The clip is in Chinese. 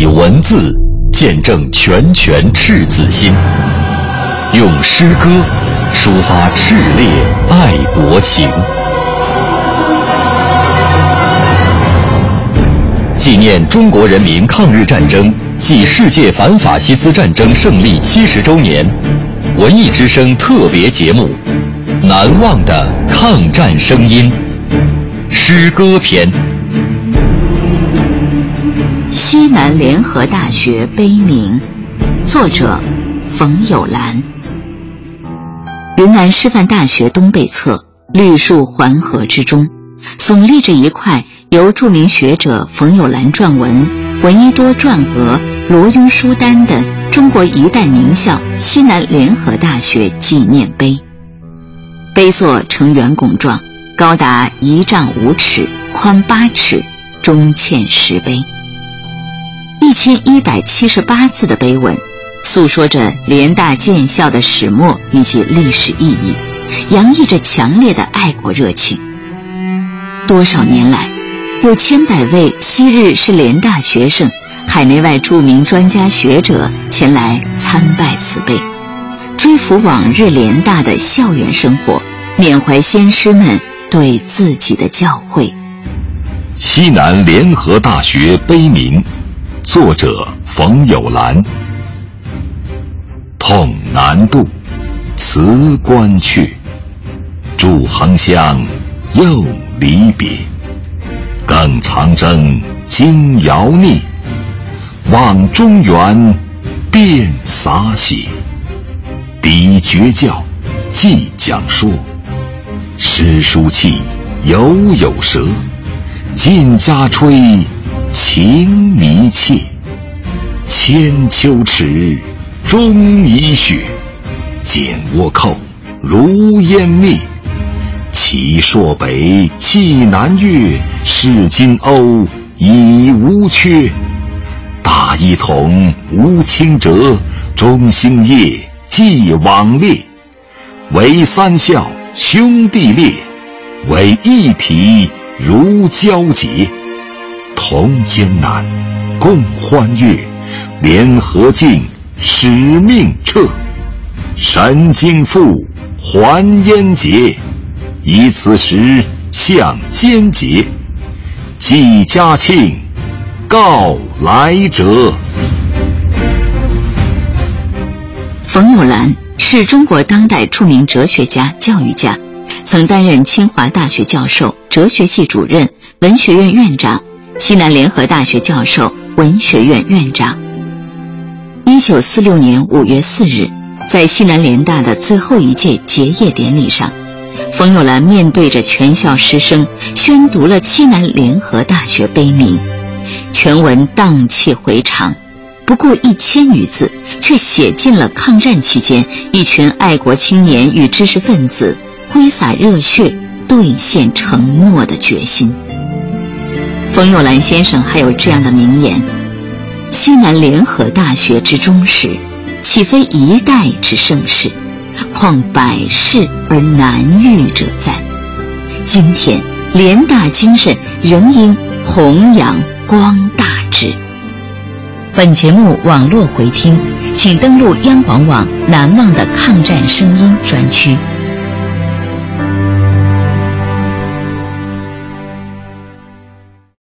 以文字见证拳拳赤子心，用诗歌抒发炽烈爱国情。纪念中国人民抗日战争暨世界反法西斯战争胜利七十周年，文艺之声特别节目《难忘的抗战声音》诗歌篇。西南联合大学碑铭，作者冯友兰。云南师范大学东北侧绿树环河之中，耸立着一块由著名学者冯友兰撰文、闻一多撰额、罗庸书丹的中国一代名校西南联合大学纪念碑。碑座呈圆拱状，高达一丈五尺，宽八尺，中嵌石碑。一千一百七十八字的碑文，诉说着联大建校的始末以及历史意义，洋溢着强烈的爱国热情。多少年来，有千百位昔日是联大学生、海内外著名专家学者前来参拜此碑，追抚往日联大的校园生活，缅怀先师们对自己的教诲。西南联合大学碑铭。作者冯友兰。痛难渡，辞官去，驻杭乡又离别。更长征今遥逆，望中原遍洒血。敌绝教，即讲说，诗书气犹有舌，尽家吹。情迷切，千秋耻，终已雪；茧倭寇，如烟灭。齐朔北，气南越，是今欧，已无缺。大一统，无清辙；中兴业，继往烈。唯三校，兄弟烈；唯一体，如交结。同艰难，共欢悦，联合进，使命彻。神经复，还焉结，以此时向坚节。寄嘉庆，告来者。冯友兰是中国当代著名哲学家、教育家，曾担任清华大学教授、哲学系主任、文学院院长。西南联合大学教授、文学院院长。一九四六年五月四日，在西南联大的最后一届结业典礼上，冯友兰面对着全校师生宣读了西南联合大学碑铭，全文荡气回肠，不过一千余字，却写尽了抗战期间一群爱国青年与知识分子挥洒热血、兑现承诺的决心。冯友兰先生还有这样的名言：“西南联合大学之忠实，岂非一代之盛世？况百世而难遇者哉？今天联大精神仍应弘扬光大之。”本节目网络回听，请登录央广网“难忘的抗战声音”专区。